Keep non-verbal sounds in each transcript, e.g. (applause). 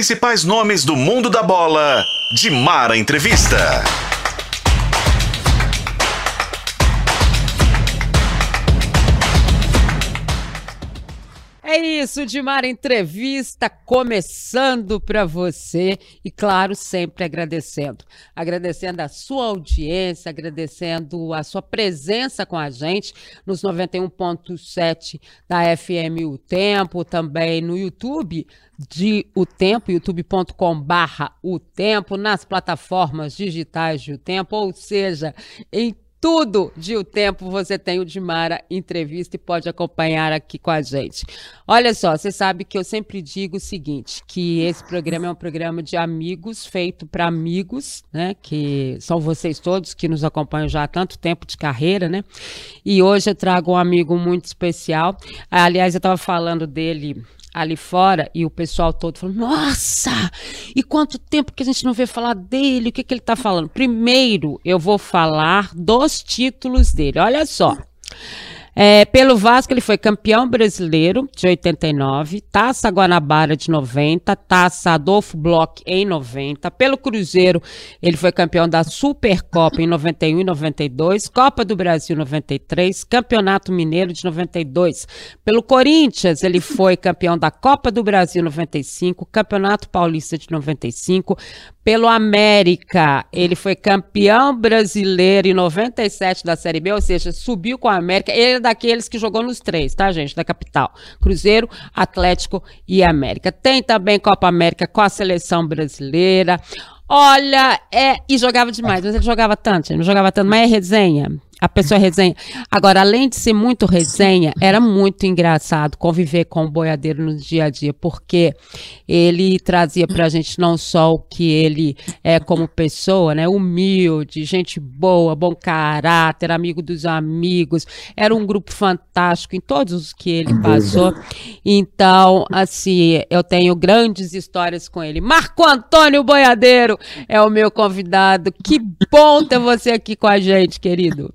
principais nomes do mundo da bola. De Mara Entrevista. É isso, Dimar Entrevista começando para você e, claro, sempre agradecendo. Agradecendo a sua audiência, agradecendo a sua presença com a gente nos 91.7 da FM O Tempo, também no YouTube de O Tempo, youtube.com/barra O Tempo, nas plataformas digitais de O Tempo, ou seja, em tudo de O Tempo você tem o Dimara Entrevista e pode acompanhar aqui com a gente. Olha só, você sabe que eu sempre digo o seguinte, que esse programa é um programa de amigos, feito para amigos, né, que são vocês todos que nos acompanham já há tanto tempo de carreira, né, e hoje eu trago um amigo muito especial, aliás, eu estava falando dele ali fora e o pessoal todo falando: Nossa, e quanto tempo que a gente não vê falar dele? O que, que ele está falando? Primeiro, eu vou falar dos títulos dele. Olha só. É, pelo Vasco, ele foi campeão brasileiro de 89, Taça Guanabara de 90, Taça Adolfo Bloch em 90. Pelo Cruzeiro, ele foi campeão da Supercopa em 91 e 92, Copa do Brasil 93, Campeonato Mineiro de 92. Pelo Corinthians, ele foi campeão da Copa do Brasil 95, Campeonato Paulista de 95, pelo América. Ele foi campeão brasileiro em 97 da Série B, ou seja, subiu com a América. Ele é daqueles que jogou nos três, tá, gente? Da capital: Cruzeiro, Atlético e América. Tem também Copa América com a seleção brasileira. Olha, é. E jogava demais, mas ele jogava tanto, ele não jogava tanto, mas é resenha a pessoa resenha. Agora, além de ser muito resenha, era muito engraçado conviver com o boiadeiro no dia a dia, porque ele trazia pra gente não só o que ele é como pessoa, né? Humilde, gente boa, bom caráter, amigo dos amigos. Era um grupo fantástico em todos os que ele passou. Então, assim, eu tenho grandes histórias com ele. Marco Antônio Boiadeiro é o meu convidado. Que bom ter você aqui com a gente, querido.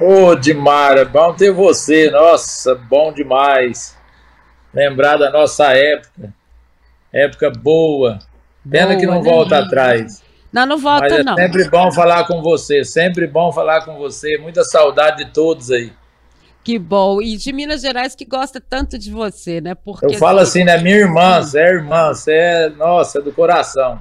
Ô, oh, Dimara, bom ter você. Nossa, bom demais. Lembrar da nossa época. Época boa. Pena boa, que não né? volta atrás. Não, não volta, Mas é não. Sempre bom falar com você. Sempre bom falar com você. Muita saudade de todos aí. Que bom. E de Minas Gerais que gosta tanto de você, né? Porque Eu falo assim, né? Minha irmã, você é irmã, você é, nossa, é do coração.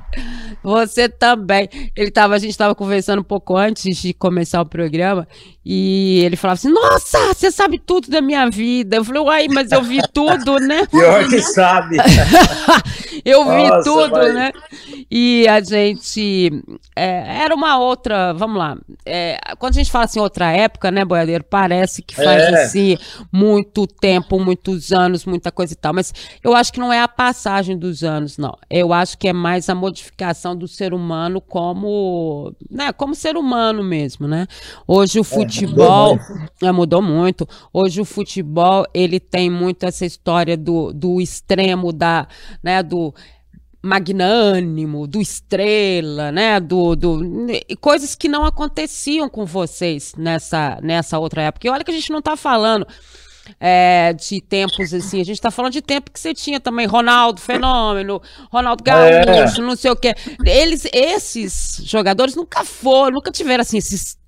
Você também. Ele tava, a gente estava conversando um pouco antes de começar o programa e ele falava assim: Nossa, você sabe tudo da minha vida. Eu falei, uai, mas eu vi (laughs) tudo, né? Pior que (laughs) sabe. (laughs) eu vi Nossa, tudo, mas... né? E a gente. É, era uma outra. Vamos lá. É, quando a gente fala assim, outra época, né, boiadeiro? Parece que faz é. assim muito tempo, muitos anos, muita coisa e tal. Mas eu acho que não é a passagem dos anos, não. Eu acho que é mais a modificação do ser humano como. Né, como ser humano mesmo, né? Hoje o futebol futebol mudou, mudou muito. Hoje o futebol ele tem muito essa história do, do extremo da, né, do magnânimo, do estrela, né, do, do coisas que não aconteciam com vocês nessa nessa outra época. E olha que a gente não está falando é, de tempos assim, a gente está falando de tempo que você tinha também Ronaldo Fenômeno, Ronaldo Gaúcho, é. não sei o que. Eles, esses jogadores nunca foram, nunca tiveram assim esses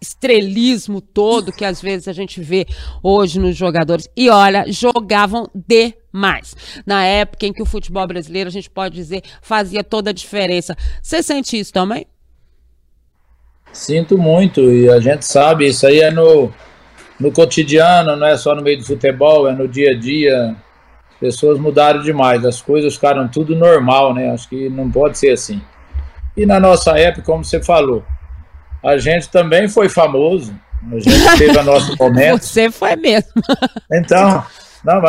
estrelismo todo que às vezes a gente vê hoje nos jogadores. E olha, jogavam demais. Na época em que o futebol brasileiro, a gente pode dizer, fazia toda a diferença. Você sente isso também? Sinto muito, e a gente sabe, isso aí é no, no cotidiano, não é só no meio do futebol, é no dia a dia. As pessoas mudaram demais, as coisas ficaram tudo normal, né? Acho que não pode ser assim. E na nossa época, como você falou, a gente também foi famoso. A gente teve o nosso (laughs) momento. Você foi mesmo. Então, não,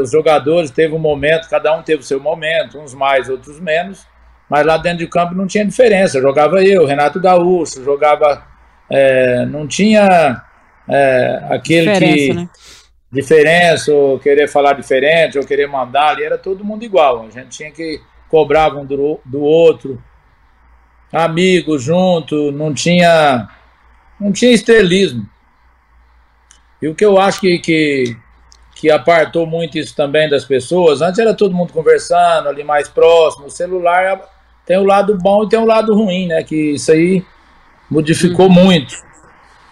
os jogadores teve um momento, cada um teve o seu momento, uns mais, outros menos. Mas lá dentro de campo não tinha diferença. Jogava eu, Renato Gaúcho, jogava. É, não tinha é, aquele diferença, que. Né? Diferença, ou querer falar diferente, ou querer mandar ali, era todo mundo igual. A gente tinha que cobrar um do, do outro amigos junto, não tinha, não tinha estrelismo. E o que eu acho que, que, que apartou muito isso também das pessoas. Antes era todo mundo conversando ali mais próximo. O celular tem o lado bom e tem o lado ruim, né? Que isso aí modificou uhum. muito.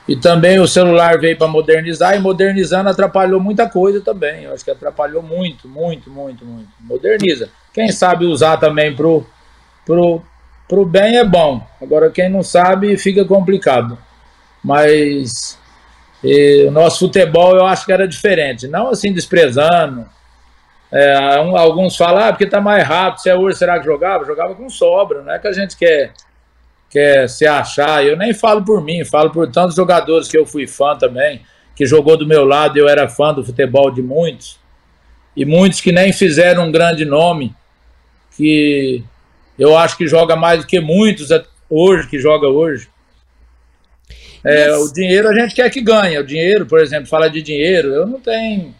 E também o celular veio para modernizar e modernizando atrapalhou muita coisa também. Eu acho que atrapalhou muito, muito, muito, muito. Moderniza. Quem sabe usar também pro, pro, pro bem é bom. Agora quem não sabe fica complicado. Mas e, o nosso futebol eu acho que era diferente. Não assim desprezando. É, um, alguns falam, ah, porque tá mais rápido, se é hoje será que jogava? Jogava com sobra, não é que a gente quer quer se achar. Eu nem falo por mim, falo por tantos jogadores que eu fui fã também, que jogou do meu lado, eu era fã do futebol de muitos. E muitos que nem fizeram um grande nome, que eu acho que joga mais do que muitos hoje, que joga hoje. É, o dinheiro a gente quer que ganhe. O dinheiro, por exemplo, fala de dinheiro, eu não tenho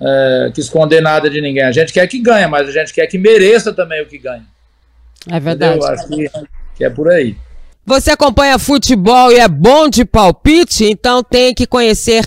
é, que esconder nada de ninguém. A gente quer que ganhe, mas a gente quer que mereça também o que ganha. É verdade. Eu acho que que é por aí. Você acompanha futebol e é bom de palpite? Então tem que conhecer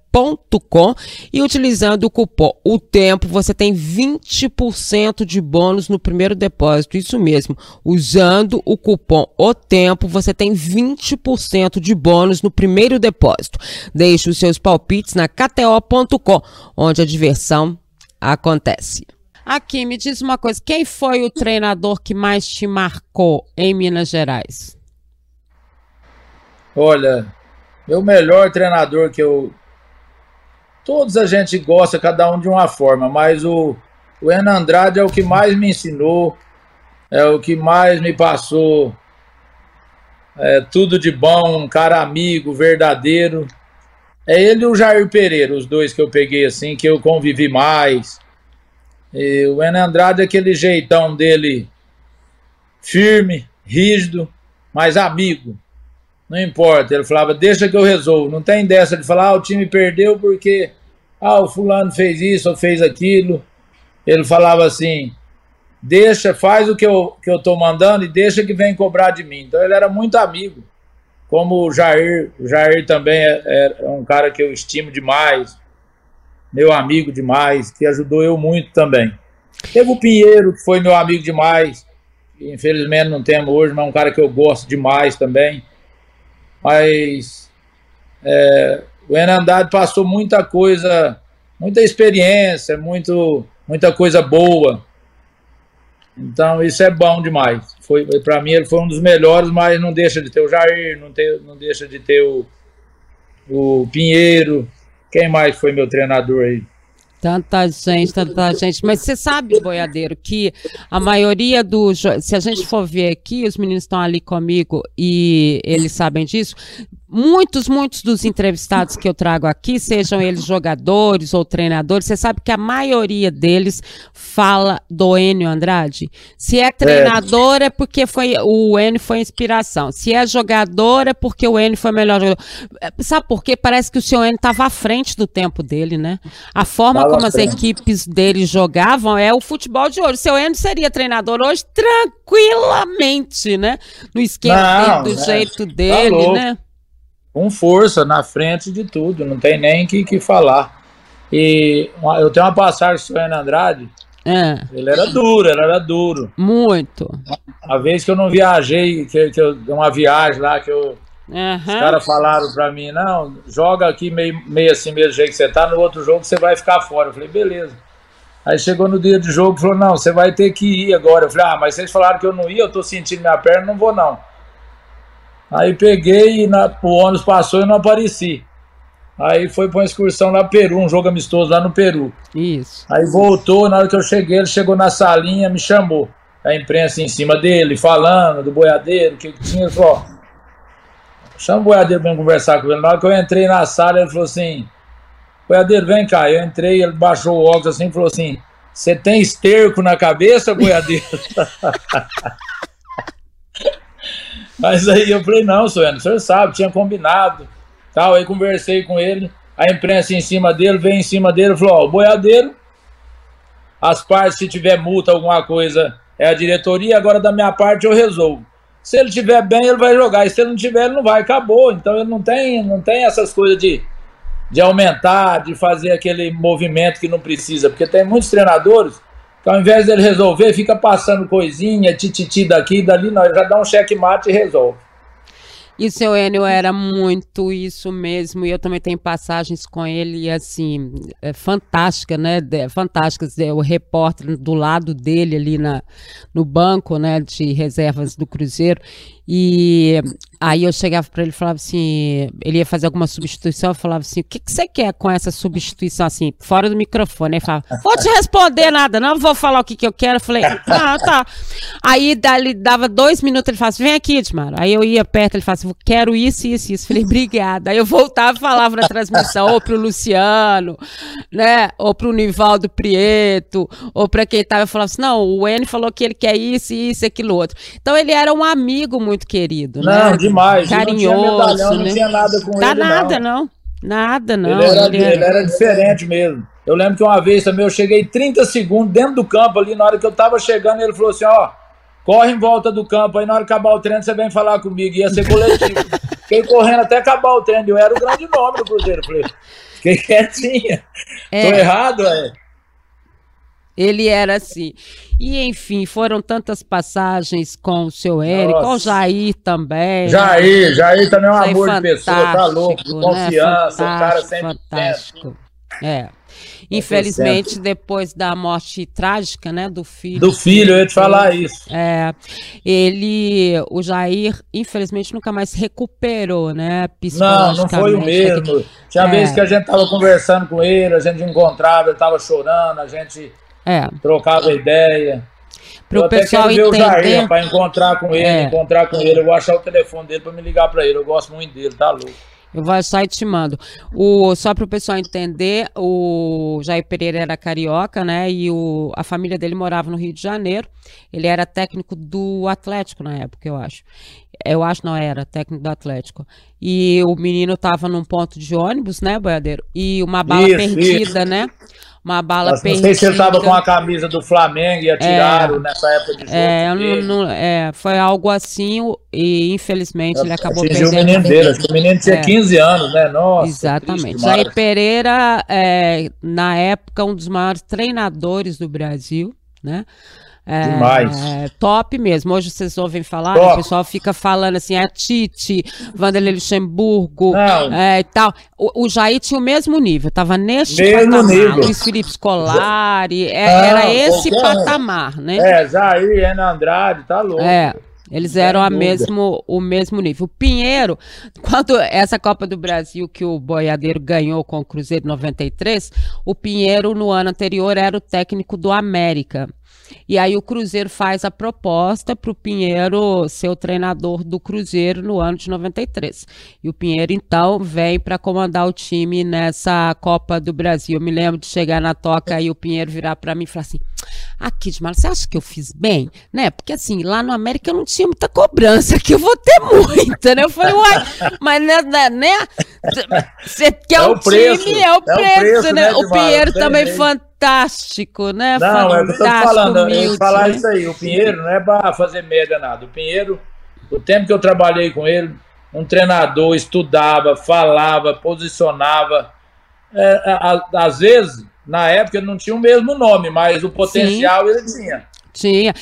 com e utilizando o cupom O Tempo você tem 20% de bônus no primeiro depósito. Isso mesmo. Usando o cupom O Tempo você tem 20% de bônus no primeiro depósito. Deixe os seus palpites na KTO.com, onde a diversão acontece. Aqui, me diz uma coisa: quem foi o treinador que mais te marcou em Minas Gerais? Olha, meu melhor treinador que eu Todos a gente gosta, cada um de uma forma, mas o, o Enan Andrade é o que mais me ensinou, é o que mais me passou é, tudo de bom, um cara amigo, verdadeiro. É ele e o Jair Pereira, os dois que eu peguei assim, que eu convivi mais. E o Enan Andrade é aquele jeitão dele firme, rígido, mas amigo. Não importa. Ele falava, deixa que eu resolvo. Não tem dessa de falar, ah, o time perdeu porque ah, o fulano fez isso ou fez aquilo. Ele falava assim, deixa, faz o que eu, que eu tô mandando e deixa que vem cobrar de mim. Então ele era muito amigo. Como o Jair, o Jair também é, é um cara que eu estimo demais, meu amigo demais, que ajudou eu muito também. Teve o Pinheiro, que foi meu amigo demais, infelizmente não temos hoje, mas é um cara que eu gosto demais também. Mas é, o Hernandade passou muita coisa, muita experiência, muito, muita coisa boa. Então isso é bom demais. Foi para mim ele foi um dos melhores, mas não deixa de ter o Jair, não, ter, não deixa de ter o, o Pinheiro. Quem mais foi meu treinador aí? Tanta gente, tanta gente. Mas você sabe, boiadeiro, que a maioria dos. Se a gente for ver aqui, os meninos estão ali comigo e eles sabem disso muitos, muitos dos entrevistados que eu trago aqui, sejam eles jogadores ou treinadores, você sabe que a maioria deles fala do Enio Andrade. Se é treinador é, é porque foi o Enio foi inspiração. Se é jogador é porque o Enio foi o melhor jogador. Sabe por quê? Parece que o seu Enio estava à frente do tempo dele, né? A forma como as equipes dele jogavam é o futebol de hoje. O seu Enio seria treinador hoje tranquilamente, né? No esquema Não, dele, do é, jeito tá dele, tá né? Com força na frente de tudo, não tem nem que, que falar. E eu tenho uma passagem com o Andrade, é. ele era duro, ele era duro. Muito. A vez que eu não viajei, que, que eu, uma viagem lá, que eu, uhum. os caras falaram pra mim, não, joga aqui meio, meio assim mesmo jeito que você tá, no outro jogo você vai ficar fora. Eu falei, beleza. Aí chegou no dia de jogo e falou, não, você vai ter que ir agora. Eu falei, ah, mas vocês falaram que eu não ia, eu tô sentindo minha perna, não vou não. Aí peguei e na, o ônibus passou e não apareci. Aí foi para uma excursão lá no Peru, um jogo amistoso lá no Peru. Isso. Aí voltou, na hora que eu cheguei, ele chegou na salinha, me chamou. A imprensa em cima dele, falando do boiadeiro, o que, que tinha. Ele falou: chama o boiadeiro para conversar com ele. Na hora que eu entrei na sala, ele falou assim: boiadeiro, vem cá. Eu entrei, ele baixou o óculos assim e falou assim: Você tem esterco na cabeça, boiadeiro? (laughs) Mas aí eu falei: Não, senhor, o senhor sabe, tinha combinado. Tal. Aí conversei com ele, a imprensa em cima dele, veio em cima dele falou: Ó, o boiadeiro, as partes, se tiver multa, alguma coisa, é a diretoria, agora da minha parte eu resolvo. Se ele tiver bem, ele vai jogar. E se ele não tiver, ele não vai. Acabou. Então ele não tem, não tem essas coisas de, de aumentar, de fazer aquele movimento que não precisa. Porque tem muitos treinadores que ao invés dele resolver, fica passando coisinha, tititi daqui e dali, não, ele já dá um checkmate e resolve. E o seu Enio era muito isso mesmo, e eu também tenho passagens com ele, assim, é, fantástica, né? Fantásticas. O repórter do lado dele ali na, no banco, né, de reservas do Cruzeiro, e aí eu chegava para ele e falava assim, ele ia fazer alguma substituição, eu falava assim, o que, que você quer com essa substituição, assim, fora do microfone? Ele falava, vou te responder nada, não vou falar o que, que eu quero. Eu falei, ah, tá. Aí ele dava dois minutos, ele falava assim, vem aqui, Edmar. Aí eu ia perto, ele falava assim, quero isso, isso, isso. Eu falei, obrigada. Aí eu voltava e falava na transmissão, ou pro Luciano, né, ou pro Nivaldo Prieto, ou para quem tava, eu falava assim, não, o N falou que ele quer isso, isso, aquilo outro. Então ele era um amigo muito muito querido, não, né? demais. Carinhoso, não tinha medalhão, né? não tinha nada com Dá ele, nada, não. Nada, não. Ele era, ele, era... ele era, diferente mesmo. Eu lembro que uma vez também eu cheguei 30 segundos dentro do campo ali, na hora que eu tava chegando, ele falou assim, ó, corre em volta do campo, aí na hora que acabar o treino você vem falar comigo, ia ser coletivo. (laughs) Fiquei correndo até acabar o treino, eu era o grande nome do Cruzeiro, falei, fiquei quietinha. É. Tô errado, é. Ele era assim. E, enfim, foram tantas passagens com o seu Érico, com o Jair também. Jair, né? Jair também é um Jair amor de pessoa, tá louco, de né? confiança, né? o cara sempre fantástico. É. Infelizmente, depois da morte trágica, né, do filho. Do filho, eu ia te falar isso. É, ele, o Jair, infelizmente, nunca mais recuperou, né, Não, não foi o mesmo. Tinha é. vezes que a gente tava conversando com ele, a gente encontrava, ele tava chorando, a gente é. Trocava ideia. Para o pessoal quero ver entender. o Jair para encontrar com ele, é. encontrar com ele. Eu vou achar o telefone dele para me ligar para ele. Eu gosto muito dele, tá louco. Eu vou achar e te mando. O, só para o pessoal entender, o Jair Pereira era carioca, né? E o, a família dele morava no Rio de Janeiro. Ele era técnico do Atlético na época, eu acho. Eu acho não era técnico do Atlético. E o menino estava num ponto de ônibus, né, boiadeiro? E uma bala isso, perdida, isso. né? Uma bala Nossa, perdida. Não sei se ele estava com a camisa do Flamengo e atiraram é, nessa época de jogo. É, não, não, é, foi algo assim e infelizmente ele acabou perdendo. o menino dele, acho que o menino tinha é. 15 anos, né? Nossa. Exatamente. Jair Pereira, é, na época, um dos maiores treinadores do Brasil, né? É, Demais. É, top mesmo. Hoje vocês ouvem falar, né, o pessoal fica falando assim, a Tite, Vanderlei Luxemburgo é, e tal. O, o Jair tinha o mesmo nível, estava neste mesmo patamar. Nível. Luiz Felipe Scolari, é, era esse patamar, né? É, Jair, Ana Andrade, tá louco. É. Eles eram a mesmo, o mesmo nível. O Pinheiro, quando essa Copa do Brasil que o Boiadeiro ganhou com o Cruzeiro 93, o Pinheiro no ano anterior era o técnico do América. E aí o Cruzeiro faz a proposta para o Pinheiro ser o treinador do Cruzeiro no ano de 93. E o Pinheiro, então, vem para comandar o time nessa Copa do Brasil. Eu me lembro de chegar na toca e o Pinheiro virar para mim e falar assim: Aqui, Edmar, você acha que eu fiz bem? Né? Porque assim, lá no América eu não tinha muita cobrança, (laughs) aqui eu vou ter muita, né? Eu falei, uai, mas né, né? Você quer é o, preço, time, é o preço, é o preço né? né o Pinheiro também fantástico, né? Não, fantástico, é que eu tô falando, humilde, falar né? isso aí. O Pinheiro não é para fazer média nada. O Pinheiro, o tempo que eu trabalhei com ele, um treinador estudava, falava, posicionava. É, às vezes na época ele não tinha o mesmo nome, mas o potencial Sim. ele tinha. Tinha.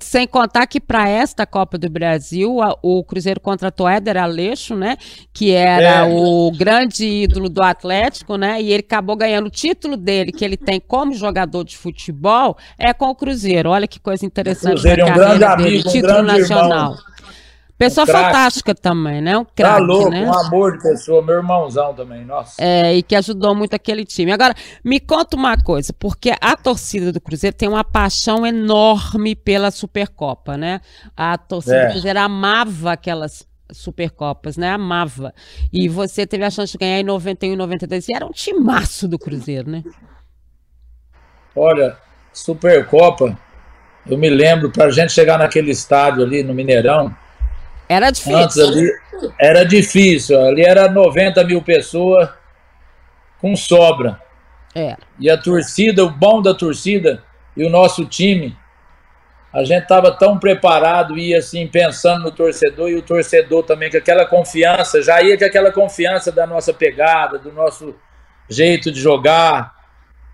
Sem contar que para esta Copa do Brasil, a, o Cruzeiro contratou Éder Aleixo, né? Que era é. o grande ídolo do Atlético, né? E ele acabou ganhando o título dele, que ele tem como jogador de futebol, é com o Cruzeiro. Olha que coisa interessante. O Cruzeiro é um grande amigo, um título grande nacional. Irmão. Pessoa um fantástica também, né? Um craque, tá louco, né? um amor de pessoa, meu irmãozão também, nossa. É, e que ajudou muito aquele time. Agora, me conta uma coisa, porque a torcida do Cruzeiro tem uma paixão enorme pela Supercopa, né? A torcida é. do Cruzeiro amava aquelas Supercopas, né? Amava. E você teve a chance de ganhar em 91 e 92. E era um timaço do Cruzeiro, né? Olha, Supercopa, eu me lembro, para a gente chegar naquele estádio ali no Mineirão. Era difícil. Antes ali, era difícil. Ali era 90 mil pessoas com sobra. É. E a torcida, o bom da torcida e o nosso time, a gente estava tão preparado, ia assim, pensando no torcedor e o torcedor também, com aquela confiança, já ia com aquela confiança da nossa pegada, do nosso jeito de jogar.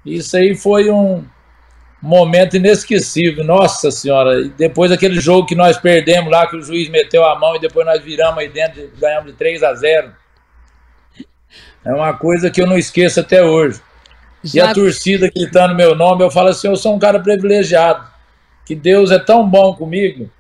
Isso aí foi um momento inesquecível, nossa senhora. Depois aquele jogo que nós perdemos lá, que o juiz meteu a mão e depois nós viramos aí dentro e ganhamos de 3 a 0. É uma coisa que eu não esqueço até hoje. Já... E a torcida gritando meu nome, eu falo assim, eu sou um cara privilegiado, que Deus é tão bom comigo,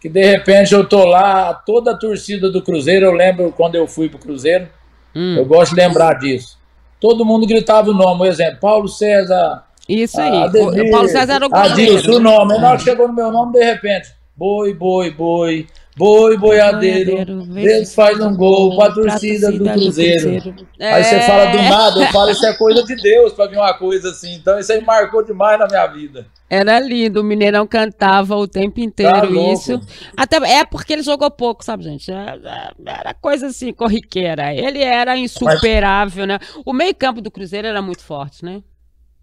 que de repente eu tô lá, toda a torcida do Cruzeiro, eu lembro quando eu fui pro Cruzeiro, hum. eu gosto de lembrar disso. Todo mundo gritava o nome, por exemplo, Paulo César. Isso aí, o Paulo César era o Adilson, o nome. Na hora que chegou no meu nome, de repente, boi, boi, boi, Boi boiadeiro, Deus faz um gol para a torcida, do Cruzeiro. Do cruzeiro. Aí você fala do é. nada, eu (laughs) falo isso é coisa de Deus para vir uma coisa assim. Então isso aí marcou demais na minha vida. Era lindo, o Mineirão cantava o tempo inteiro tá isso. Até é porque ele jogou pouco, sabe, gente? Era, é, é, era coisa assim, corriqueira. Ele era insuperável, Mas... né? O meio-campo do Cruzeiro era muito forte, né?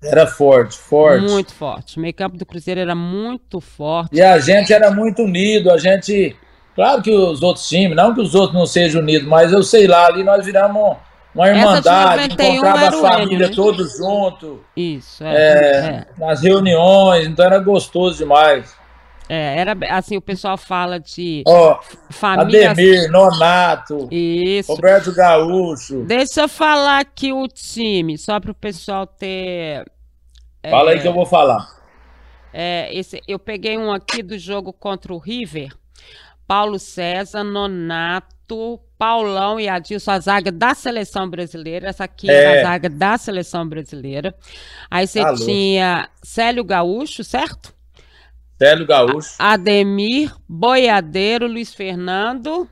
Era forte, forte. Muito forte. O meio-campo do Cruzeiro era muito forte. E a gente era muito unido, a gente Claro que os outros times, não que os outros não sejam unidos, mas eu sei lá, ali nós viramos uma irmandade, encontrava a família né? todos juntos. Isso, é, é, é, Nas reuniões, então era gostoso demais. É, era assim, o pessoal fala de oh, família. Ademir, Nonato, Isso. Roberto Gaúcho. Deixa eu falar aqui o time, só para o pessoal ter. Fala é, aí que eu vou falar. É, esse, eu peguei um aqui do jogo contra o River. Paulo César, Nonato, Paulão e Adilson, a zaga da seleção brasileira. Essa aqui é. era a zaga da seleção brasileira. Aí você Alô. tinha Célio Gaúcho, certo? Célio Gaúcho. Ademir, Boiadeiro, Luiz Fernando.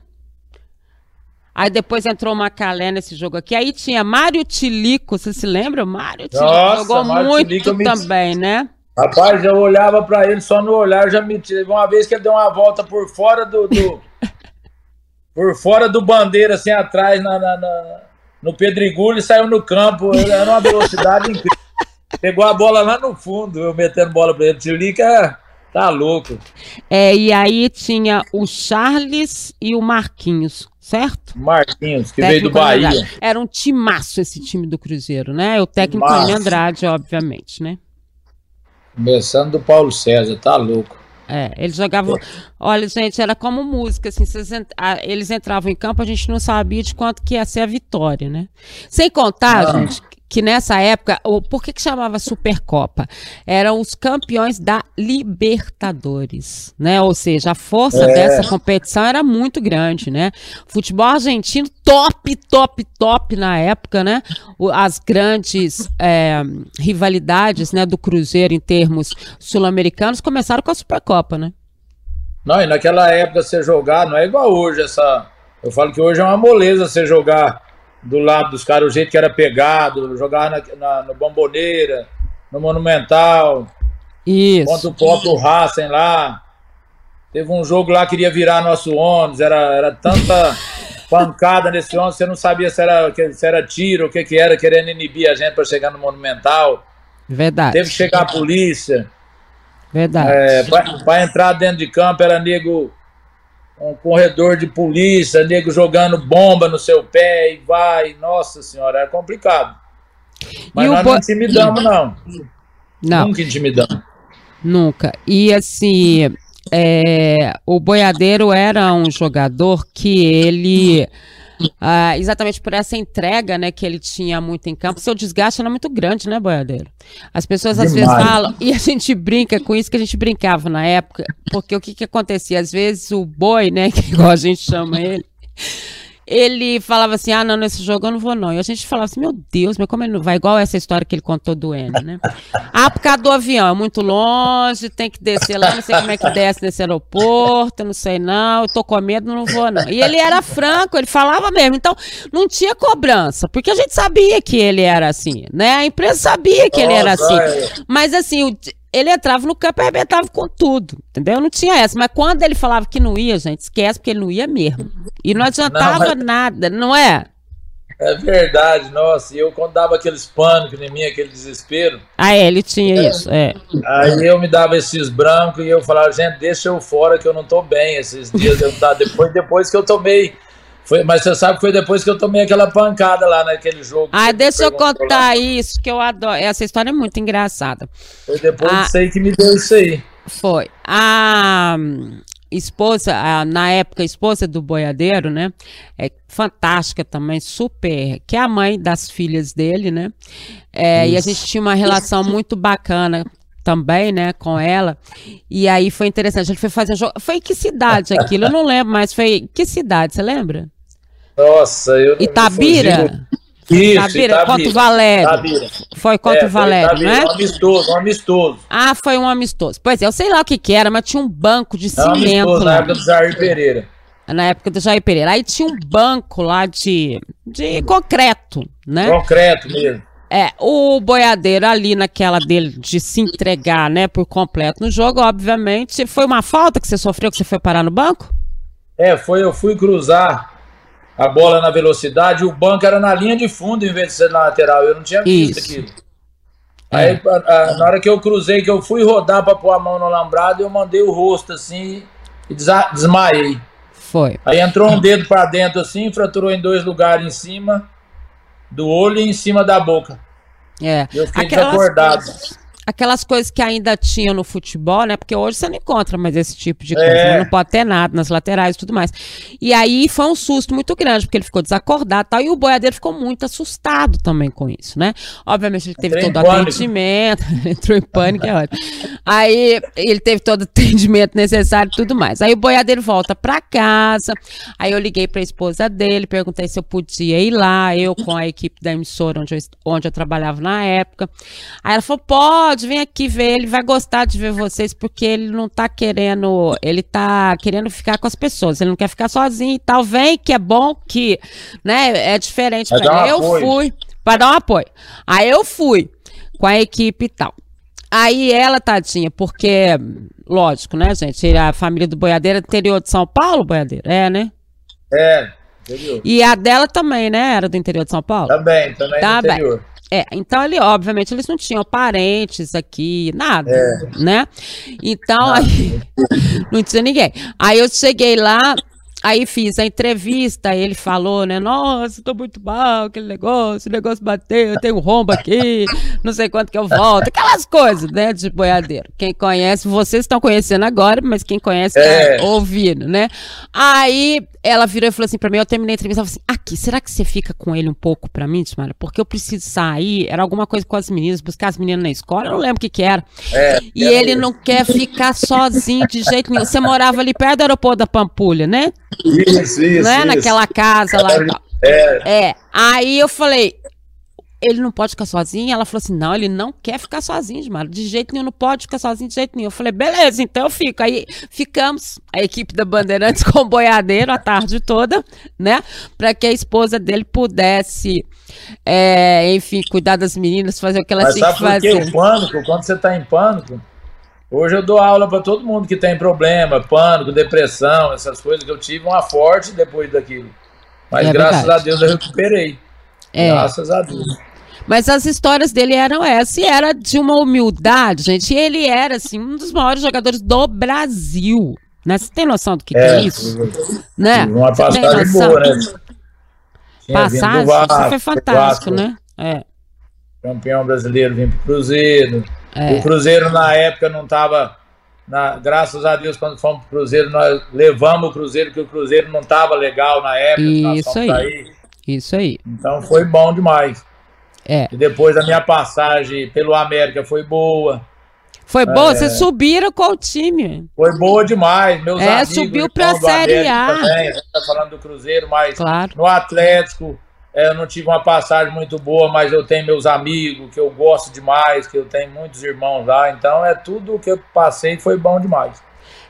Aí depois entrou Macalé nesse jogo aqui. Aí tinha Mário Tilico, você se lembra? Mário Tilico Nossa, jogou Mário muito Tilico também, me... né? Rapaz, eu olhava para ele, só no olhar já me tirei. Uma vez que ele deu uma volta por fora do. do (laughs) por fora do bandeira, assim, atrás, na, na, na no Pedrigulho, e saiu no campo. Era uma velocidade incrível. (laughs) Pegou a bola lá no fundo, eu metendo bola para ele. Tilica tá louco. É, e aí tinha o Charles e o Marquinhos, certo? Marquinhos, que técnico veio do Bahia. Era um timaço esse time do Cruzeiro, né? O técnico Andrade, obviamente, né? Começando do Paulo César, tá louco. É, eles jogavam. Olha, gente, era como música, assim, eles entravam em campo, a gente não sabia de quanto que ia ser a vitória, né? Sem contar, não. gente, que nessa época, por que, que chamava Supercopa? Eram os campeões da Libertadores, né? Ou seja, a força é. dessa competição era muito grande, né? Futebol argentino top, top, top na época, né? As grandes é, rivalidades, né, do Cruzeiro em termos sul-americanos começaram com a Supercopa, né? Não, e naquela época você jogar não é igual hoje essa. Eu falo que hoje é uma moleza você jogar do lado dos caras, o jeito que era pegado, jogava na, na, no Bomboneira, no Monumental. Isso. Contra o próprio Racing lá. Teve um jogo lá que iria virar nosso ônibus, era, era tanta (laughs) pancada nesse ônibus, você não sabia se era, se era tiro, o que, que era, querendo inibir a gente para chegar no Monumental. Verdade. Teve que chegar a polícia. Verdade. É, para entrar dentro de campo era nego um corredor de polícia, nego jogando bomba no seu pé e vai. Nossa senhora, é complicado. Mas e nós bo... não intimidamos, não. Não. Nunca intimidamos. Nunca. E assim, é, o Boiadeiro era um jogador que ele ah, exatamente por essa entrega, né, que ele tinha muito em campo. Seu desgaste era muito grande, né, Boiadeiro? As pessoas às vezes falam, e a gente brinca com isso que a gente brincava na época, porque o que que acontecia? Às vezes o boi, né, (laughs) que igual a gente chama ele, ele falava assim: ah, não, nesse jogo eu não vou, não. E a gente falava assim: meu Deus, mas como ele não vai? Igual essa história que ele contou do N, né? (laughs) Ah, por causa do avião, é muito longe, tem que descer lá, não sei como é que desce nesse aeroporto, não sei não, eu tô com medo, não vou, não. E ele era franco, ele falava mesmo. Então, não tinha cobrança, porque a gente sabia que ele era assim, né? A empresa sabia que ele era assim. Mas assim, o ele entrava no campo e arrebentava com tudo, entendeu? Não tinha essa. Mas quando ele falava que não ia, gente, esquece, porque ele não ia mesmo. E não adiantava não, mas... nada, não é? É verdade, nossa. E eu quando dava aqueles pânicos em mim, aquele desespero. Ah, é, ele tinha é, isso, é. Aí eu me dava esses brancos e eu falava, gente, deixa eu fora que eu não tô bem esses dias. Eu tá, depois, depois que eu tomei foi, mas você sabe que foi depois que eu tomei aquela pancada lá naquele jogo. Ah, deixa eu contar lá. isso, que eu adoro. Essa história é muito engraçada. Foi depois ah, disso aí que me deu isso aí. Foi. A esposa, a, na época, esposa do boiadeiro, né? É fantástica também, super. Que é a mãe das filhas dele, né? É, e a gente tinha uma relação muito bacana também, né, com ela. E aí foi interessante. A gente foi fazer um jogo. Foi que cidade aquilo? Eu não lembro, mas foi. Que cidade, você lembra? Nossa, eu Itabira? Isso, Itabira, Itabira. contra o Valério. Itabira. Foi contra é, Valério, né? Um amistoso, um amistoso. Ah, foi um amistoso. Pois é, eu sei lá o que que era, mas tinha um banco de Não, cimento amistoso, lá. Na época do Jair Pereira. Na época do Jair Pereira. Aí tinha um banco lá de, de concreto, né? Concreto mesmo. É, o boiadeiro ali naquela dele de se entregar, né, por completo no jogo, obviamente, foi uma falta que você sofreu que você foi parar no banco? É, foi, eu fui cruzar a bola na velocidade, o banco era na linha de fundo em vez de ser na lateral. Eu não tinha visto Isso. aquilo. É. Aí, a, a, na hora que eu cruzei, que eu fui rodar para pôr a mão no alambrado, eu mandei o rosto assim e desmaiei. Foi. Aí entrou um dedo para dentro assim, fraturou em dois lugares em cima do olho e em cima da boca. É. Eu fiquei Aquelas... desacordado aquelas coisas que ainda tinha no futebol, né? Porque hoje você não encontra mais esse tipo de coisa, né? é. não pode ter nada nas laterais e tudo mais. E aí foi um susto muito grande, porque ele ficou desacordado e tal, e o boiadeiro ficou muito assustado também com isso, né? Obviamente ele teve Entrei todo o atendimento, (laughs) entrou em pânico, é ótimo. Aí ele teve todo o atendimento necessário e tudo mais. Aí o boiadeiro volta para casa, aí eu liguei para a esposa dele, perguntei se eu podia ir lá, eu com a equipe da emissora onde eu, onde eu trabalhava na época. Aí ela falou, pode, pode vir aqui ver, ele vai gostar de ver vocês, porque ele não tá querendo, ele tá querendo ficar com as pessoas, ele não quer ficar sozinho e tal. Vem, que é bom que, né, é diferente. Pra eu apoio. fui, para dar um apoio. Aí eu fui com a equipe e tal. Aí ela, tadinha, porque, lógico, né, gente? A família do Boiadeiro é interior de São Paulo, Boiadeiro? É, né? É, interior. E a dela também, né? Era do interior de São Paulo? Também, também tá do interior. Bem. É, então ali, obviamente, eles não tinham parentes aqui, nada, é. né? Então, aí, (laughs) não tinha ninguém. Aí eu cheguei lá, Aí fiz a entrevista, ele falou, né? Nossa, tô muito mal, aquele negócio, o negócio bateu, eu tenho um rombo aqui, não sei quanto que eu volto, aquelas coisas, né? De boiadeiro. Quem conhece, vocês estão conhecendo agora, mas quem conhece é. tá ouvindo, né? Aí ela virou e falou assim pra mim, eu terminei a entrevista, ela falou assim, aqui, será que você fica com ele um pouco pra mim, Tismara? Porque eu preciso sair, era alguma coisa com as meninas, buscar as meninas na escola, eu não lembro o que que era. É, e ele não quer ficar sozinho de jeito nenhum. Você morava ali perto do aeroporto da Pampulha, né? Isso, isso. Né? Isso. Naquela casa lá. É. é. Aí eu falei, ele não pode ficar sozinho. Ela falou assim: não, ele não quer ficar sozinho, Mara. De jeito nenhum, não pode ficar sozinho de jeito nenhum. Eu falei, beleza, então eu fico. Aí ficamos, a equipe da Bandeirantes (laughs) com o boiadeiro a tarde toda, né? Para que a esposa dele pudesse, é, enfim, cuidar das meninas, fazer o que ela Mas tinha que fazer. O pânico, quando você tá em pânico, Hoje eu dou aula para todo mundo que tem problema, pânico, depressão, essas coisas que eu tive uma forte depois daquilo. Mas é graças verdade. a Deus eu recuperei. É. Graças a Deus. Mas as histórias dele eram essas, e era de uma humildade, gente. E ele era, assim, um dos maiores jogadores do Brasil. Né? Você tem noção do que é, que é isso? Né? Uma passagem boa, né? passagem? Vasco, isso foi fantástico, Vasco, né? É. Campeão brasileiro, vim pro Cruzeiro. É. O Cruzeiro, na época, não estava. graças a Deus, quando fomos pro Cruzeiro, nós levamos o Cruzeiro, que o Cruzeiro não estava legal na época. Isso aí. Isso aí. Então foi bom demais. É. E depois a minha passagem pelo América foi boa. Foi boa, é... vocês subiram com o time. Foi boa demais, meus é, amigos. subiu para a Série A. Também, a gente tá falando do Cruzeiro, mas claro. no Atlético é, eu não tive uma passagem muito boa, mas eu tenho meus amigos que eu gosto demais, que eu tenho muitos irmãos lá, então é tudo que eu passei foi bom demais.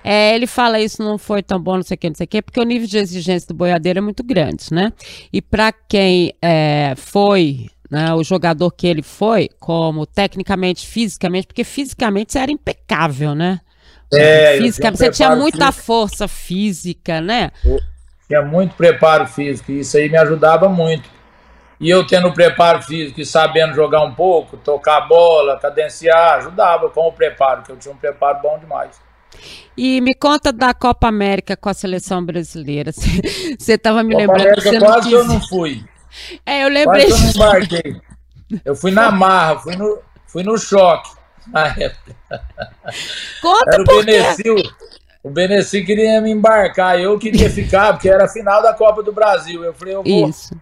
É, ele fala isso não foi tão bom, não sei o que, não sei o que, porque o nível de exigência do boiadeiro é muito grande, né? E para quem é, foi né, o jogador que ele foi, como tecnicamente, fisicamente, porque fisicamente você era impecável, né? É, fisicamente, você tinha muita físico. força física, né? Eu tinha muito preparo físico, e isso aí me ajudava muito. E eu tendo preparo físico e sabendo jogar um pouco, tocar a bola, cadenciar, ajudava com o preparo, que eu tinha um preparo bom demais. E me conta da Copa América com a seleção brasileira. (laughs) Você estava me Copa lembrando. América, quase eu não fui. (laughs) É, eu lembrei. Quase eu não embarquei. Eu fui na marra, fui no, fui no choque na época. Conta era o Benecil. O Benecil queria me embarcar, eu queria ficar, porque era a final da Copa do Brasil. Eu falei, eu vou. Isso.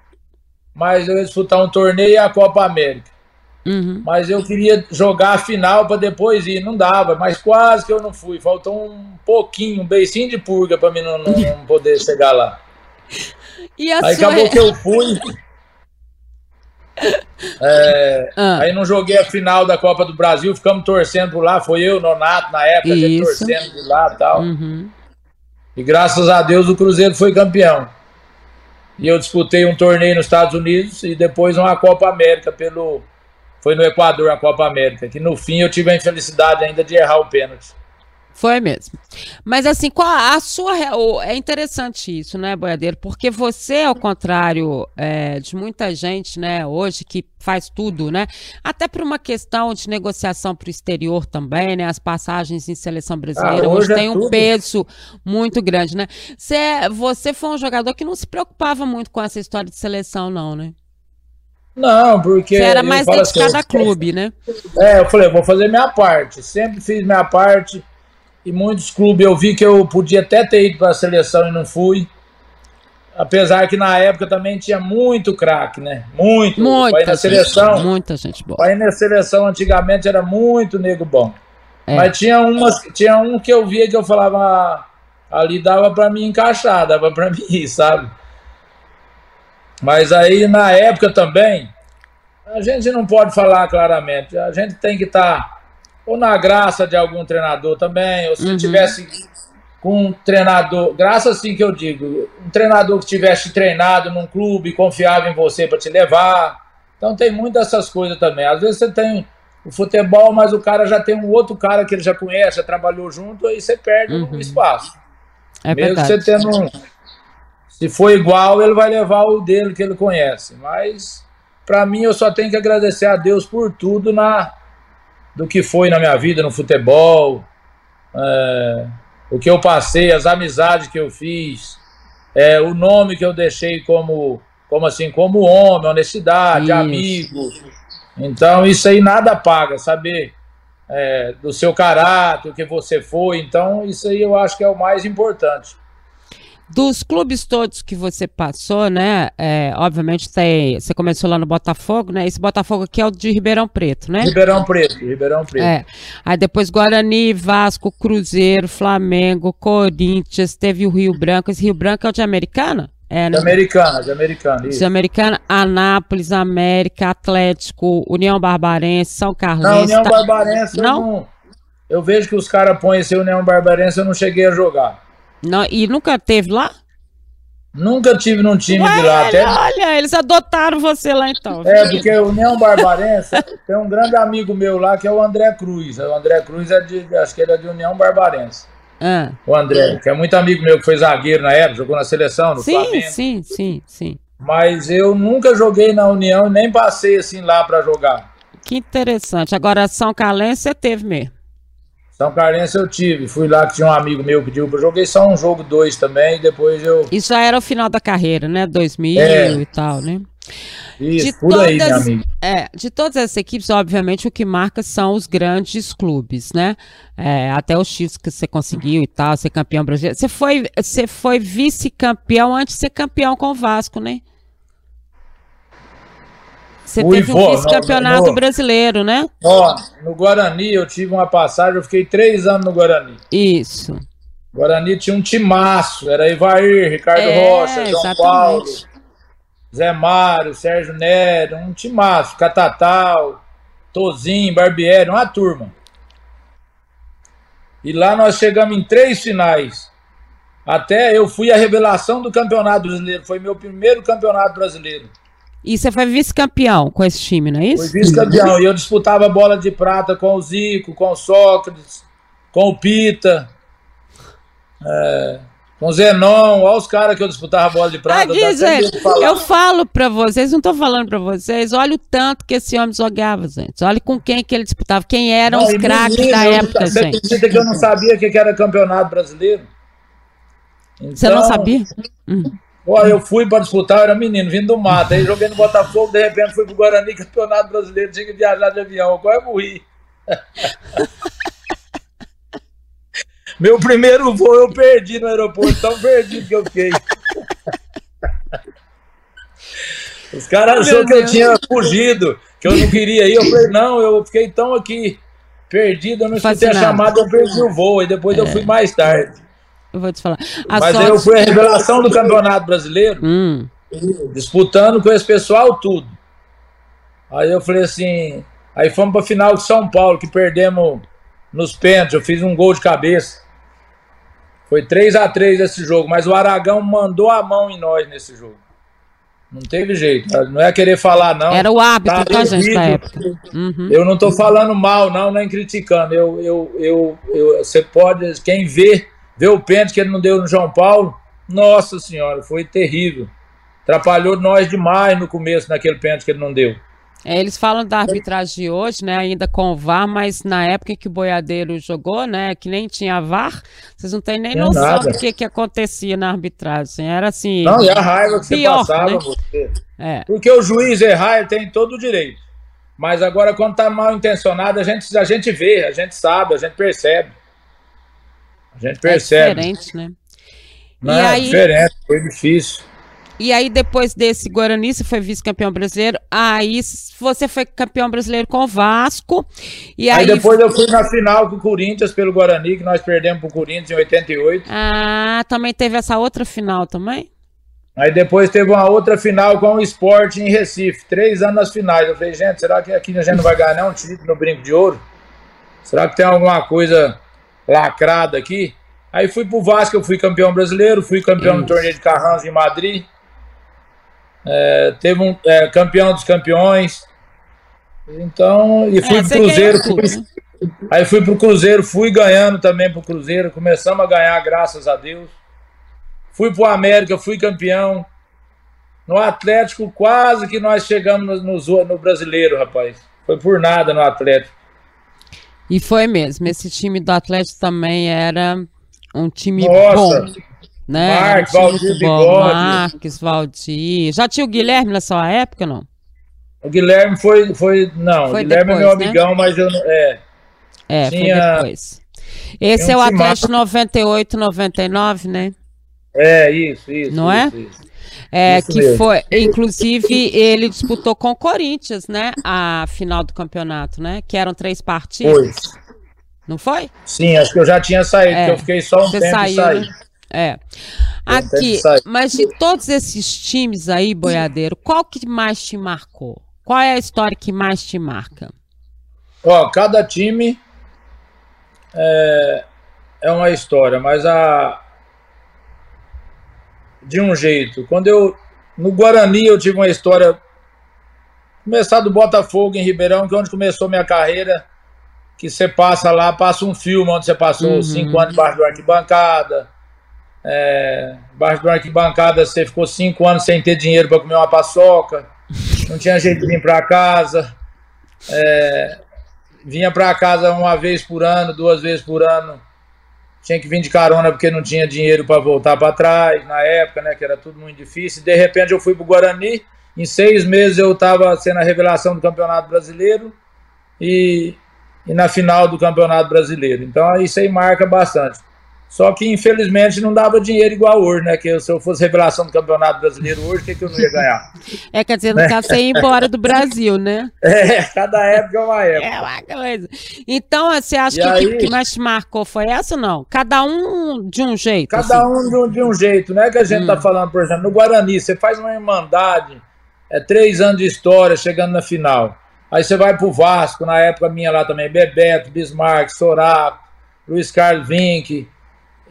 Mas eu ia disputar um torneio e a Copa América. Uhum. Mas eu queria jogar a final para depois ir, não dava, mas quase que eu não fui. Faltou um pouquinho, um beicinho de purga para mim não, não (laughs) poder chegar lá. aí sua... acabou que eu fui. (laughs) É, ah. Aí não joguei a final da Copa do Brasil, ficamos torcendo por lá. Foi eu, Nonato, na época, a gente torcendo de lá e tal. Uhum. E graças a Deus o Cruzeiro foi campeão. E eu disputei um torneio nos Estados Unidos e depois uma Copa América pelo. Foi no Equador a Copa América, que no fim eu tive a infelicidade ainda de errar o pênalti. Foi mesmo. Mas assim, qual a sua. É interessante isso, né, Boiadeiro? Porque você, ao contrário é, de muita gente, né, hoje que faz tudo, né? Até por uma questão de negociação para o exterior também, né? As passagens em seleção brasileira ah, hoje, hoje é tem um peso muito grande, né? Você, você foi um jogador que não se preocupava muito com essa história de seleção, não, né? Não, porque. Você era mais dedicado assim, a clube, né? É, eu falei, vou fazer minha parte. Sempre fiz minha parte e muitos clubes eu vi que eu podia até ter ido para a seleção e não fui. Apesar que na época também tinha muito craque, né? Muito. Muita na seleção. Muita gente boa. Ir na seleção antigamente era muito nego bom. É. Mas tinha, umas, tinha um que eu via que eu falava, ah, ali dava para mim encaixar, dava para mim ir, sabe? Mas aí na época também, a gente não pode falar claramente. A gente tem que estar tá ou na graça de algum treinador também, ou se uhum. tivesse com um treinador, graça assim que eu digo, um treinador que tivesse treinado num clube, confiava em você para te levar. Então tem muitas dessas coisas também. Às vezes você tem o futebol, mas o cara já tem um outro cara que ele já conhece, já trabalhou junto, aí você perde uhum. o espaço. É Mesmo verdade. você tendo um, se for igual, ele vai levar o dele que ele conhece. Mas para mim eu só tenho que agradecer a Deus por tudo na do que foi na minha vida no futebol, é, o que eu passei, as amizades que eu fiz, é, o nome que eu deixei como, como assim, como homem, honestidade, isso. amigo. Então isso aí nada paga, saber é, do seu caráter, o que você foi. Então isso aí eu acho que é o mais importante. Dos clubes todos que você passou, né? É, obviamente tem. Você começou lá no Botafogo, né? Esse Botafogo aqui é o de Ribeirão Preto, né? Ribeirão Preto, Ribeirão Preto. É. Aí depois Guarani, Vasco, Cruzeiro, Flamengo, Corinthians, teve o Rio Branco. Esse Rio Branco é o de Americana? É, né? De Americana, de Americana. Isso. De Americana, Anápolis, América, Atlético, União Barbarense, São Carlos. Não, União tá... Barbarense, não? Eu, não... eu vejo que os caras põem esse União Barbarense, eu não cheguei a jogar. Não, e nunca teve lá? Nunca tive num time Ué, de lá. Até... Olha, eles adotaram você lá então. É, porque o União Barbarense tem um grande amigo meu lá que é o André Cruz. O André Cruz é de, acho que ele é de União Barbarense. Ah. O André, que é muito amigo meu, que foi zagueiro na época, jogou na seleção, no sim, Flamengo. Sim, sim, sim. Mas eu nunca joguei na União, nem passei assim lá para jogar. Que interessante. Agora, São Carlense você teve mesmo. São Carlense eu tive. Fui lá que tinha um amigo meu que pediu pra joguei só um jogo dois também, depois eu. Isso já era o final da carreira, né? 2000 é. e tal, né? Isso, de por todas, aí, meu amigo. É, de todas essas equipes, obviamente, o que marca são os grandes clubes, né? É, até os Chiefs que você conseguiu e tal, ser campeão brasileiro. Você foi, você foi vice-campeão antes de ser campeão com o Vasco, né? Você teve o vice-campeonato brasileiro, né? Ó, no Guarani eu tive uma passagem, eu fiquei três anos no Guarani. Isso. Guarani tinha um timaço, era Ivair, Ricardo é, Rocha, João exatamente. Paulo, Zé Mário, Sérgio Nery, um timaço, Catatal, Tozinho, Barbieri, uma turma. E lá nós chegamos em três finais. Até eu fui a revelação do campeonato brasileiro. Foi meu primeiro campeonato brasileiro. E você foi vice-campeão com esse time, não é isso? Fui vice-campeão. e eu disputava bola de prata com o Zico, com o Sócrates, com o Pita. É, com o Zenon, olha os caras que eu disputava bola de prata. Aqui, tá gente, eu falo pra vocês, não tô falando pra vocês, olha o tanto que esse homem jogava, gente. Olha com quem que ele disputava, quem eram não, os craques da época, você gente. Você que eu não sabia o que era campeonato brasileiro? Então, você não então, sabia? Hum. Pô, eu fui para disputar, eu era menino, vindo do mato. Aí joguei no Botafogo, de repente fui pro Guarani, campeonato brasileiro, tinha que viajar de avião. Quase morri. (laughs) Meu primeiro voo eu perdi no aeroporto, tão perdido que eu fiquei. Os caras acharam que eu tinha fugido, que eu não queria ir. Eu falei, não, eu fiquei tão aqui perdido, eu não escutei a chamada, eu perdi o voo, e depois é. eu fui mais tarde. Eu vou te falar. A Mas sorte... eu fui a revelação do Campeonato Brasileiro, hum. disputando com esse pessoal tudo. Aí eu falei assim, aí fomos para final de São Paulo, que perdemos nos pênaltis, eu fiz um gol de cabeça. Foi 3 a 3 esse jogo, mas o Aragão mandou a mão em nós nesse jogo. Não teve jeito. Não é querer falar, não. Era o hábito tá, gente da época. Uhum. Eu não estou falando mal, não, nem criticando. Eu, eu, eu, eu, você pode, quem vê, vê o pênalti que ele não deu no João Paulo. Nossa senhora, foi terrível. Atrapalhou nós demais no começo, naquele pênalti que ele não deu. É, eles falam da arbitragem de hoje, né? Ainda com o VAR, mas na época que o Boiadeiro jogou, né? Que nem tinha VAR, vocês não têm nem noção nada. do que, que acontecia na arbitragem. Era assim. Não, e a raiva que pior, você passava, né? você. É. Porque o juiz errar, ele tem todo o direito. Mas agora, quando tá mal intencionado, a gente, a gente vê, a gente sabe, a gente percebe. A gente percebe. É diferente, né? Não, e é aí... diferente, foi difícil. E aí, depois desse Guarani, você foi vice-campeão brasileiro. Aí você foi campeão brasileiro com o Vasco. E aí, aí depois eu fui na final com o Corinthians pelo Guarani, que nós perdemos pro Corinthians em 88. Ah, também teve essa outra final também? Aí depois teve uma outra final com o Sport em Recife. Três anos nas finais. Eu falei, gente, será que aqui a gente não vai ganhar um título no Brinco de Ouro? Será que tem alguma coisa lacrada aqui? Aí fui pro Vasco, eu fui campeão brasileiro, fui campeão Isso. no torneio de Carranza em Madrid é, teve um é, campeão dos campeões. Então, e fui é, pro Cruzeiro. Fui, né? Aí fui pro Cruzeiro, fui ganhando também pro Cruzeiro, começamos a ganhar, graças a Deus. Fui pro América, fui campeão. No Atlético, quase que nós chegamos no, no, no brasileiro, rapaz. Foi por nada no Atlético. E foi mesmo. Esse time do Atlético também era um time Nossa, bom né? Marques, Valdir Bigode. Marques, Valdir. Já tinha o Guilherme na sua época, não? O Guilherme foi. foi não, foi o Guilherme depois, é meu né? amigão, mas eu não. É, é tinha, foi depois. Esse é o Atlético 98, 99, né? É, isso, isso. Não é? isso, é? Isso. É, isso que mesmo. foi, inclusive, ele disputou com o Corinthians, né? A final do campeonato, né? Que eram três partidas. Foi. Não foi? Sim, acho que eu já tinha saído, é, porque eu fiquei só um tempo saiu, e saí. Né? É. Aqui, mas de todos esses times aí, boiadeiro, qual que mais te marcou? Qual é a história que mais te marca? Ó, cada time é, é uma história, mas a de um jeito. Quando eu no Guarani eu tive uma história começar do Botafogo em Ribeirão, que é onde começou minha carreira, que você passa lá, passa um filme onde você passou uhum. cinco anos debaixo do arquibancada, é, embaixo uma arquibancada você ficou cinco anos sem ter dinheiro para comer uma paçoca, não tinha jeito de vir para casa, é, vinha para casa uma vez por ano, duas vezes por ano, tinha que vir de carona porque não tinha dinheiro para voltar para trás na época, né, que era tudo muito difícil. De repente eu fui para o Guarani, em seis meses eu estava sendo a revelação do Campeonato Brasileiro e, e na final do Campeonato Brasileiro. Então isso aí marca bastante. Só que, infelizmente, não dava dinheiro igual hoje, né? Que se eu fosse revelação do Campeonato Brasileiro hoje, o que, que eu não ia ganhar? É, quer dizer, no caso, você ia embora do Brasil, né? (laughs) É, cada época é uma época. É uma coisa. Então, você acha que o aí... que mais te marcou foi essa ou não? Cada um de um jeito. Cada assim. um de um, de um jeito, né? Que a gente hum. tá falando, por exemplo, no Guarani, você faz uma irmandade, é três anos de história chegando na final. Aí você vai pro Vasco, na época minha lá também, Bebeto, Bismarck, Sorato, Luiz Carlos Vinck,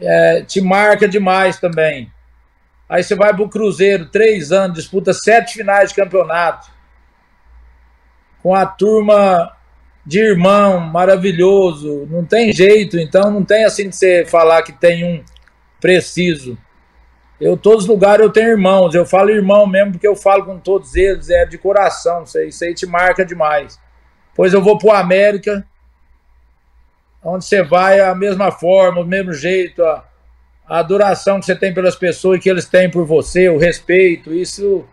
é, te marca demais também. Aí você vai pro Cruzeiro, três anos, disputa sete finais de campeonato. Com a turma de irmão maravilhoso. Não tem jeito, então não tem assim de você falar que tem um preciso. Eu, todos os lugares eu tenho irmãos. Eu falo irmão mesmo porque eu falo com todos eles, é de coração. Isso aí, isso aí te marca demais. Pois eu vou pro América, onde você vai a mesma forma, o mesmo jeito, a, a adoração que você tem pelas pessoas e que eles têm por você, o respeito, isso.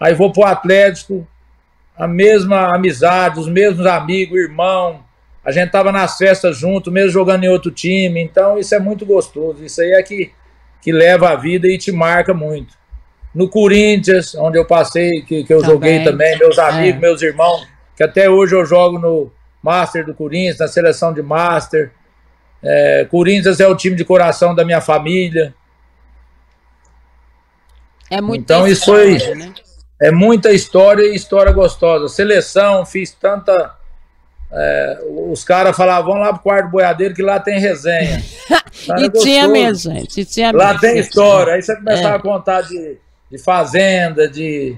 Aí vou pro Atlético, a mesma amizade, os mesmos amigos, irmão. A gente tava nas festas junto, mesmo jogando em outro time. Então isso é muito gostoso. Isso aí é que, que leva a vida e te marca muito. No Corinthians, onde eu passei, que, que eu também. joguei também, meus amigos, é. meus irmãos, que até hoje eu jogo no, Master do Corinthians, na seleção de Master. É, Corinthians é o time de coração da minha família. É muita então isso foi, né? é muita história e história gostosa. Seleção, fiz tanta. É, os caras falavam, vamos lá pro quarto boiadeiro que lá tem resenha. (laughs) e tinha mesmo, gente. E tinha lá mesmo. tem história. Aí você começava é. a contar de, de fazenda, de,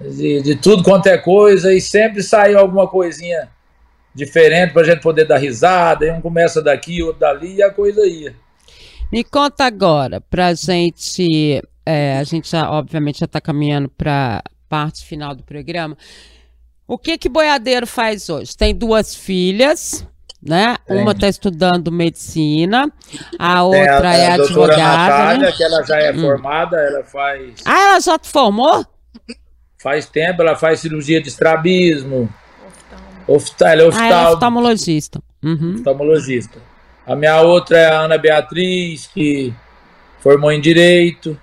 de, de tudo quanto é coisa, e sempre saiu alguma coisinha diferente para a gente poder dar risada, e um começa daqui, outro dali, e a coisa ia. Me conta agora, para a gente, é, a gente já, obviamente, já está caminhando para parte final do programa. O que que boiadeiro faz hoje? Tem duas filhas, né? Uma está estudando medicina, a outra é, a, é a advogada. Natália, né? que ela já é hum. formada, ela faz. Ah, ela já te formou? Faz tempo, ela faz cirurgia de estrabismo. Oftal, ela é oftal... Ah, é oftalmologista. Uhum. Oftalmologista. A minha outra é a Ana Beatriz, que formou em Direito.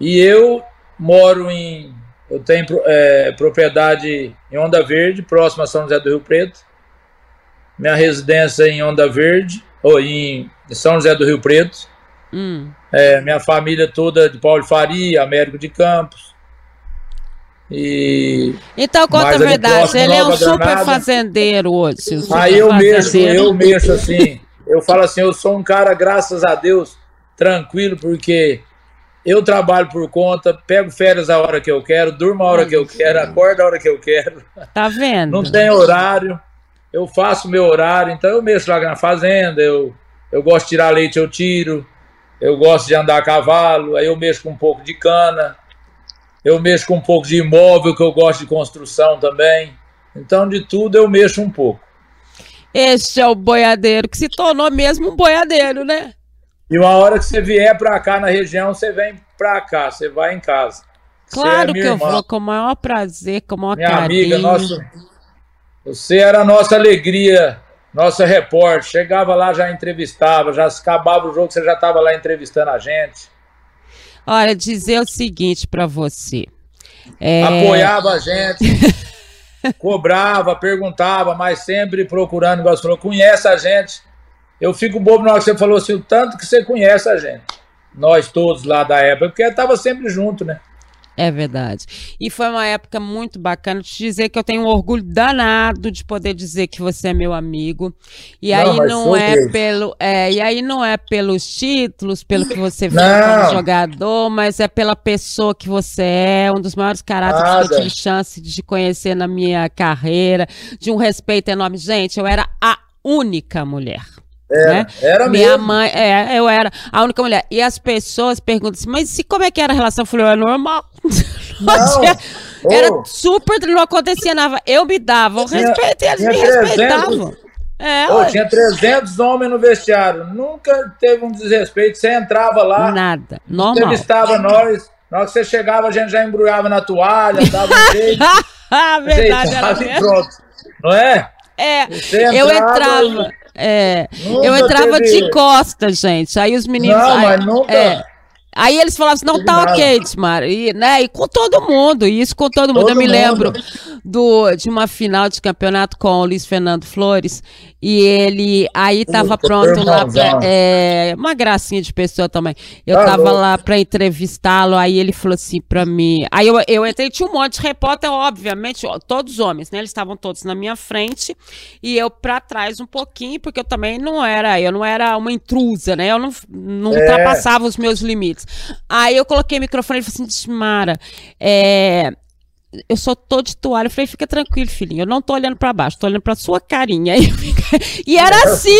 E eu moro em... Eu tenho é, propriedade em Onda Verde, próximo a São José do Rio Preto. Minha residência é em Onda Verde, ou em São José do Rio Preto. Hum. É, minha família toda de Paulo Faria, Américo de Campos. E então conta a verdade, ele é um super Granada. fazendeiro hoje. Super Aí eu mexo, eu mexo assim, eu falo assim, eu sou um cara, graças a Deus, tranquilo, porque eu trabalho por conta, pego férias a hora que eu quero, durmo a hora que eu quero, acordo a hora que eu quero. Tá vendo? Não tem horário, eu faço meu horário, então eu mexo lá na fazenda, eu, eu gosto de tirar leite, eu tiro, eu gosto de andar a cavalo, aí eu mexo com um pouco de cana, eu mexo com um pouco de imóvel, que eu gosto de construção também. Então, de tudo eu mexo um pouco. Este é o boiadeiro, que se tornou mesmo um boiadeiro, né? E uma hora que você vier para cá na região, você vem para cá, você vai em casa. Claro é que eu vou, com o maior prazer, com o maior minha carinho. amiga, nosso, você era a nossa alegria, nossa repórter. Chegava lá, já entrevistava, já acabava o jogo, você já estava lá entrevistando a gente. Olha, dizer o seguinte para você. É... Apoiava a gente, (laughs) cobrava, perguntava, mas sempre procurando, igual você falou, conhece a gente. Eu fico bobo na hora que você falou assim, o tanto que você conhece a gente. Nós todos lá da época, porque estava sempre junto, né? É verdade. E foi uma época muito bacana. Te dizer que eu tenho um orgulho danado de poder dizer que você é meu amigo. E aí não, não é Deus. pelo, é, e aí não é pelos títulos, pelo que você fez como jogador, mas é pela pessoa que você é, um dos maiores caráteres Nada. que eu tive chance de conhecer na minha carreira, de um respeito enorme. Gente, eu era a única mulher era, né? era Minha mesmo. mãe, é, eu era a única mulher. E as pessoas perguntam assim, mas se, como é que era a relação? Eu falei, é normal. (laughs) Não. era oh. super, não acontecia nada. Eu me dava respeito e eles me 300, respeitavam. É, oh, tinha 300 homens no vestiário. Nunca teve um desrespeito. Você entrava lá. Nada. Normal. Entrevistava nós. Na hora que você chegava, a gente já embrulhava na toalha, dava um jeito. (laughs) ah, verdade, era pronto. Não é? É, eu entrava. É, eu entrava teve... de costas, gente. Aí os meninos. Não, aí, mas nunca. É, Aí eles falavam assim, não tá ok, Tismar. E, né, e com todo mundo, isso com todo mundo. Todo eu me mundo. lembro do, de uma final de campeonato com o Luiz Fernando Flores, e ele aí tava pronto lá pra, é, uma gracinha de pessoa também. Eu tá tava lá para entrevistá-lo, aí ele falou assim para mim. Aí eu, eu entrei, tinha um monte de repórter, obviamente, todos homens, né? Eles estavam todos na minha frente e eu para trás um pouquinho, porque eu também não era, eu não era uma intrusa, né? Eu não, não é. ultrapassava os meus limites. Aí eu coloquei o microfone e falei assim, Mara, é, eu só tô de toalha. Eu falei, fica tranquilo, filhinho. Eu não tô olhando para baixo, tô olhando para sua carinha. (laughs) E era assim,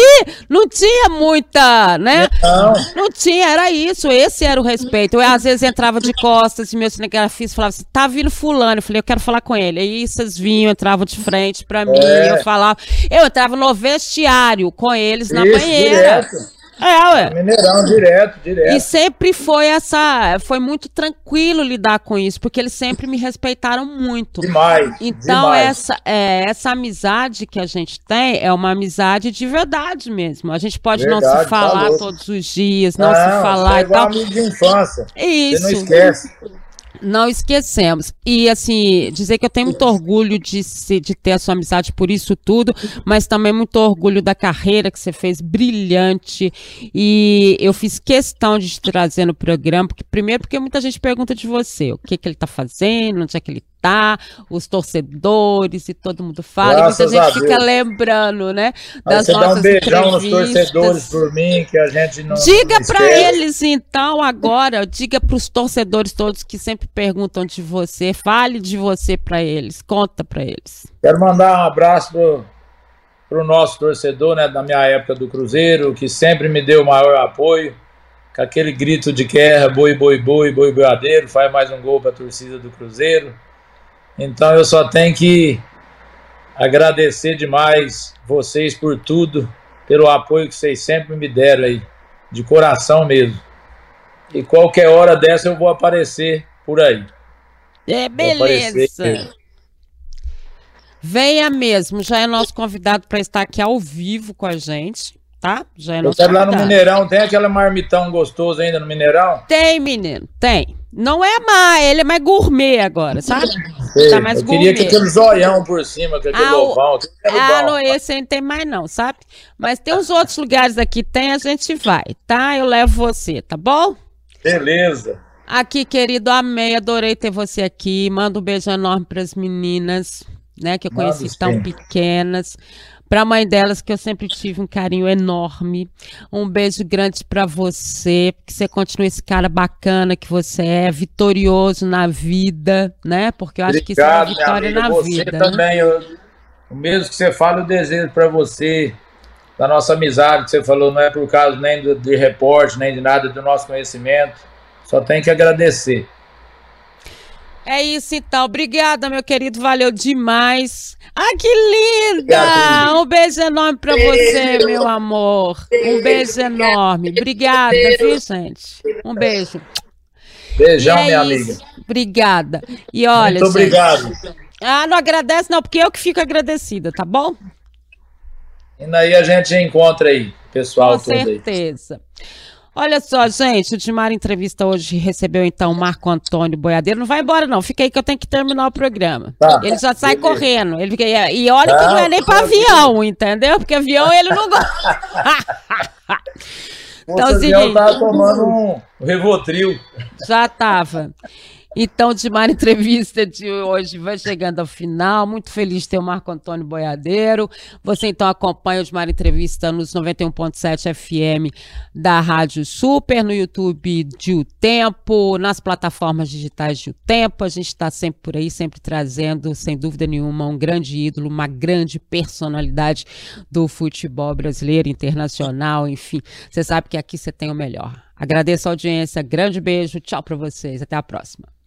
não tinha muita, né? Não. não tinha, era isso. Esse era o respeito. Eu às vezes entrava de costas e meu cinegrafista falava assim: tá vindo fulano. Eu falei, eu quero falar com ele. Aí vocês vinham, entravam de frente para mim, é. eu falava. Eu entrava no vestiário com eles na isso, banheira. Direto. É, ué. Mineirão, direto, direto. E sempre foi essa. Foi muito tranquilo lidar com isso, porque eles sempre me respeitaram muito. Demais. Então, demais. Essa, é, essa amizade que a gente tem é uma amizade de verdade mesmo. A gente pode verdade, não se falar todos os dias, não, não se falar é e tal. amigo de infância. Isso. Você não esquece. Não esquecemos. E, assim, dizer que eu tenho muito orgulho de, de ter a sua amizade por isso tudo, mas também muito orgulho da carreira que você fez, brilhante. E eu fiz questão de te trazer no programa, porque, primeiro, porque muita gente pergunta de você, o que, que ele está fazendo, onde é que ele tá, os torcedores e todo mundo fala. Graças muita gente fica lembrando, né? Das Aí você dá um beijão nos torcedores por mim, que a gente não. Diga para eles, então, agora, diga para os torcedores todos que sempre perguntam de você, fale de você para eles, conta para eles. Quero mandar um abraço pro, pro nosso torcedor, né, da minha época do Cruzeiro, que sempre me deu o maior apoio com aquele grito de guerra, boi, boi, boi, boi, boiadeiro, faz mais um gol para a torcida do Cruzeiro. Então eu só tenho que agradecer demais vocês por tudo, pelo apoio que vocês sempre me deram aí, de coração mesmo. E qualquer hora dessa eu vou aparecer por aí. É, beleza. Venha mesmo, já é nosso convidado para estar aqui ao vivo com a gente tá? Já é quero lá no Mineirão, tem aquela marmitão gostoso ainda no Mineirão? Tem, menino, tem. Não é mais, ele é mais gourmet agora, sabe? Sei, tá mais eu gourmet. queria que aquele zoião por cima, que aquele ah, lobão. Ah, não, esse não tem mais não, sabe? Mas tem uns outros lugares aqui, tem, a gente vai, tá? Eu levo você, tá bom? Beleza. Aqui, querido, amei, adorei ter você aqui. Manda um beijo enorme para as meninas, né, que eu conheci Manda, tão sim. pequenas. Para a mãe delas, que eu sempre tive um carinho enorme. Um beijo grande para você, que você continue esse cara bacana que você é, vitorioso na vida, né? Porque eu acho Obrigado, que isso é uma vitória na você vida. Você né? também, né? eu, o mesmo que você fala, eu desejo para você, da nossa amizade, que você falou, não é por causa nem de, de reporte, nem de nada do nosso conhecimento. Só tem que agradecer. É isso então. Obrigada, meu querido. Valeu demais. Ah, que linda! Um beijo enorme para você, meu amor. Um beijo enorme. Obrigada, viu, gente? Um beijo. Beijão, é minha amiga. Obrigada. E olha. Muito obrigado. ah, não agradece, não, porque eu que fico agradecida, tá bom? E daí a gente encontra aí, pessoal Com certeza. Aí. Olha só, gente, o Dimar Entrevista hoje recebeu então o Marco Antônio Boiadeiro. Não vai embora, não. Fica aí que eu tenho que terminar o programa. Tá. Ele já sai Beleza. correndo. Ele fica... E olha que não é nem para avião, entendeu? Porque avião ele não gosta. (laughs) então, o seguinte. tava tomando um Revotril. Já tava. Então, Dimar Entrevista de hoje vai chegando ao final. Muito feliz de ter o Marco Antônio Boiadeiro. Você então acompanha o Dimar Entrevista nos 91.7 FM da Rádio Super, no YouTube de O Tempo, nas plataformas digitais de O Tempo. A gente está sempre por aí, sempre trazendo, sem dúvida nenhuma, um grande ídolo, uma grande personalidade do futebol brasileiro, internacional, enfim. Você sabe que aqui você tem o melhor. Agradeço a audiência, grande beijo, tchau para vocês, até a próxima.